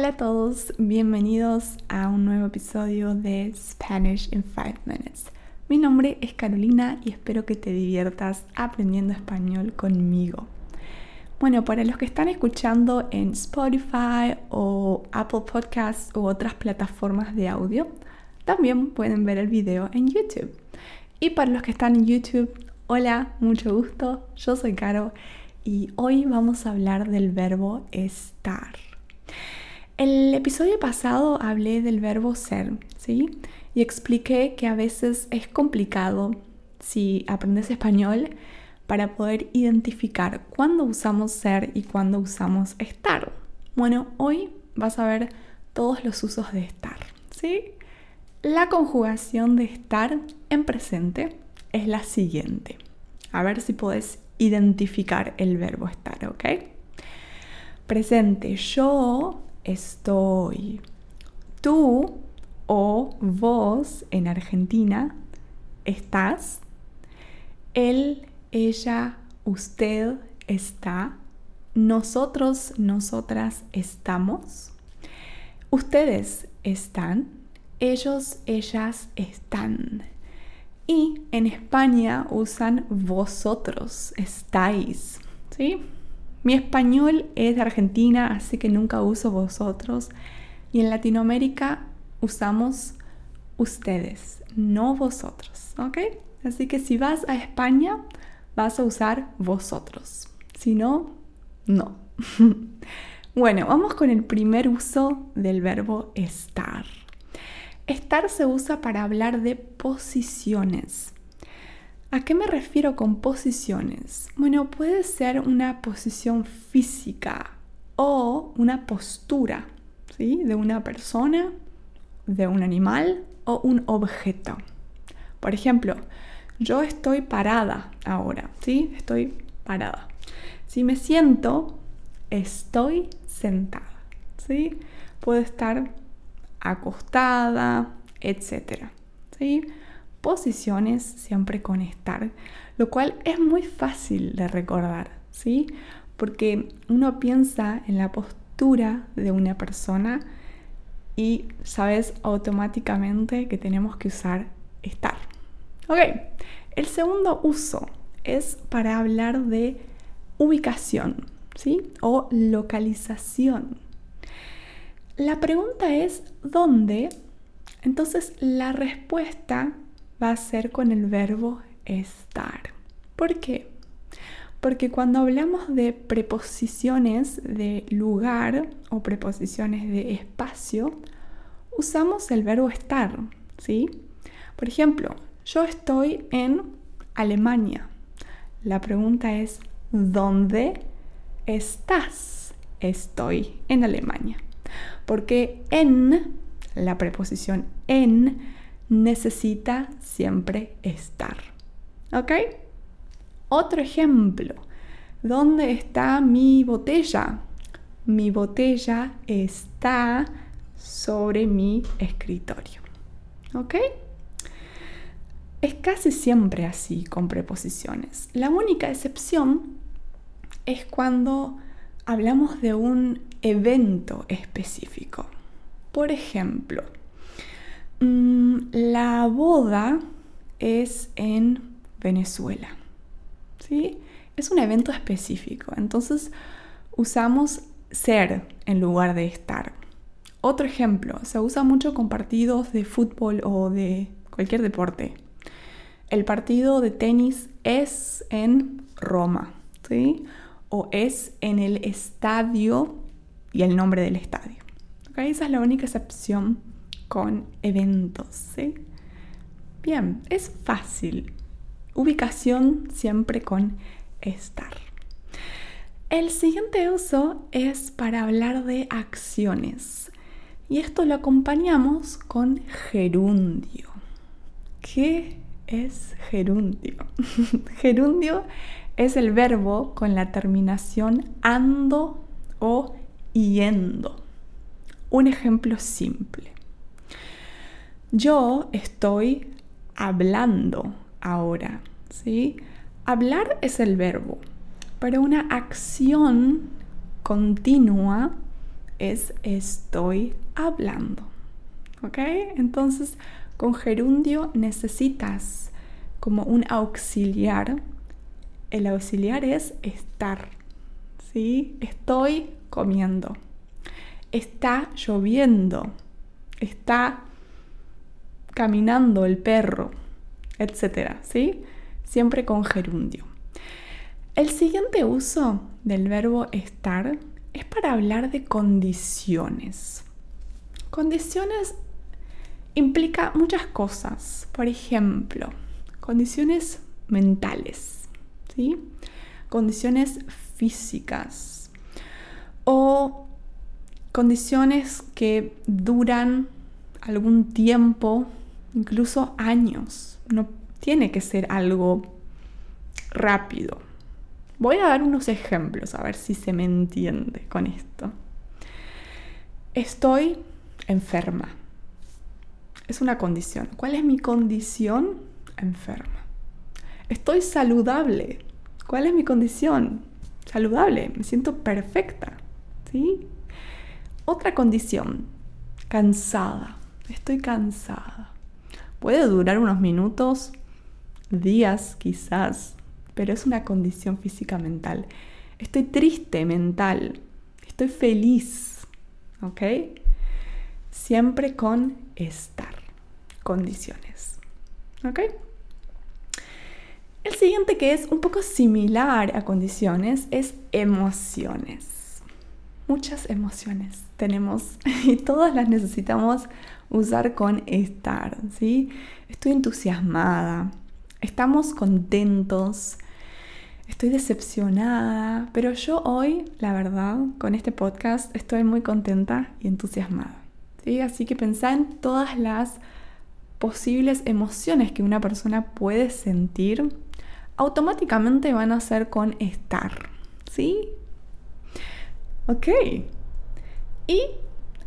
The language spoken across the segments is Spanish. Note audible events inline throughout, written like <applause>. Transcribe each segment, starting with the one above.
Hola a todos, bienvenidos a un nuevo episodio de Spanish in 5 Minutes. Mi nombre es Carolina y espero que te diviertas aprendiendo español conmigo. Bueno, para los que están escuchando en Spotify o Apple Podcasts u otras plataformas de audio, también pueden ver el video en YouTube. Y para los que están en YouTube, hola, mucho gusto, yo soy Caro y hoy vamos a hablar del verbo estar. El episodio pasado hablé del verbo ser, ¿sí? Y expliqué que a veces es complicado si aprendes español para poder identificar cuándo usamos ser y cuándo usamos estar. Bueno, hoy vas a ver todos los usos de estar, ¿sí? La conjugación de estar en presente es la siguiente. A ver si puedes identificar el verbo estar, ¿ok? Presente, yo estoy. Tú o vos en Argentina estás. Él, ella, usted está. Nosotros, nosotras estamos. Ustedes están. Ellos, ellas están. Y en España usan vosotros, estáis. ¿Sí? Mi español es de Argentina, así que nunca uso vosotros. Y en Latinoamérica usamos ustedes, no vosotros, ¿ok? Así que si vas a España, vas a usar vosotros. Si no, no. <laughs> bueno, vamos con el primer uso del verbo estar. Estar se usa para hablar de posiciones. ¿A qué me refiero con posiciones? Bueno, puede ser una posición física o una postura, ¿sí? De una persona, de un animal o un objeto. Por ejemplo, yo estoy parada ahora, ¿sí? Estoy parada. Si me siento, estoy sentada, ¿sí? Puedo estar acostada, etc. ¿sí? Posiciones siempre con estar, lo cual es muy fácil de recordar, ¿sí? Porque uno piensa en la postura de una persona y sabes automáticamente que tenemos que usar estar. Ok, el segundo uso es para hablar de ubicación, ¿sí? O localización. La pregunta es ¿dónde? Entonces la respuesta va a ser con el verbo estar. ¿Por qué? Porque cuando hablamos de preposiciones de lugar o preposiciones de espacio, usamos el verbo estar, ¿sí? Por ejemplo, yo estoy en Alemania. La pregunta es, ¿dónde estás? Estoy en Alemania. Porque en, la preposición en, necesita siempre estar. ¿Ok? Otro ejemplo. ¿Dónde está mi botella? Mi botella está sobre mi escritorio. ¿Ok? Es casi siempre así con preposiciones. La única excepción es cuando hablamos de un evento específico. Por ejemplo, Mm, la boda es en Venezuela. ¿sí? Es un evento específico. Entonces usamos ser en lugar de estar. Otro ejemplo, se usa mucho con partidos de fútbol o de cualquier deporte. El partido de tenis es en Roma, ¿sí? O es en el estadio y el nombre del estadio. Esa es la única excepción con eventos. Bien, es fácil. Ubicación siempre con estar. El siguiente uso es para hablar de acciones y esto lo acompañamos con gerundio. ¿Qué es gerundio? <laughs> gerundio es el verbo con la terminación ando o yendo. Un ejemplo simple. Yo estoy hablando ahora, ¿sí? Hablar es el verbo, pero una acción continua es estoy hablando. ¿Ok? Entonces, con gerundio necesitas como un auxiliar. El auxiliar es estar. ¿Sí? Estoy comiendo. Está lloviendo. Está caminando el perro, etcétera, ¿sí? Siempre con gerundio. El siguiente uso del verbo estar es para hablar de condiciones. Condiciones implica muchas cosas. Por ejemplo, condiciones mentales, ¿sí? condiciones físicas o condiciones que duran algún tiempo, incluso años. No tiene que ser algo rápido. Voy a dar unos ejemplos a ver si se me entiende con esto. Estoy enferma. Es una condición. ¿Cuál es mi condición? Enferma. Estoy saludable. ¿Cuál es mi condición? Saludable. Me siento perfecta. ¿Sí? Otra condición. Cansada. Estoy cansada. Puede durar unos minutos, días quizás, pero es una condición física mental. Estoy triste mental. Estoy feliz. ¿Ok? Siempre con estar. Condiciones. ¿Ok? El siguiente que es un poco similar a condiciones es emociones. Muchas emociones tenemos <laughs> y todas las necesitamos usar con estar, ¿sí? Estoy entusiasmada, estamos contentos, estoy decepcionada, pero yo hoy, la verdad, con este podcast estoy muy contenta y entusiasmada. ¿sí? Así que pensá en todas las posibles emociones que una persona puede sentir, automáticamente van a ser con estar. ¿Sí? Ok. Y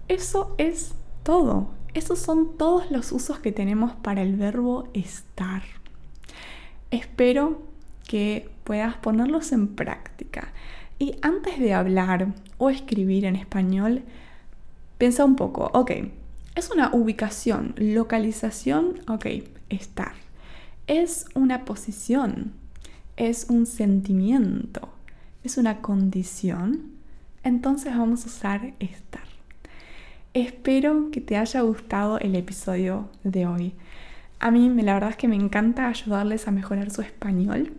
eso es todo. Esos son todos los usos que tenemos para el verbo estar. Espero que puedas ponerlos en práctica. Y antes de hablar o escribir en español, piensa un poco, ok, es una ubicación, localización, ok, estar. Es una posición, es un sentimiento, es una condición, entonces vamos a usar estar. Espero que te haya gustado el episodio de hoy. A mí la verdad es que me encanta ayudarles a mejorar su español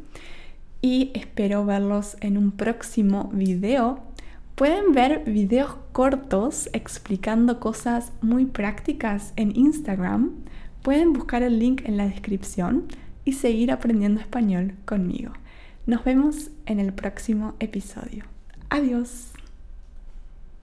y espero verlos en un próximo video. Pueden ver videos cortos explicando cosas muy prácticas en Instagram. Pueden buscar el link en la descripción y seguir aprendiendo español conmigo. Nos vemos en el próximo episodio. Adiós.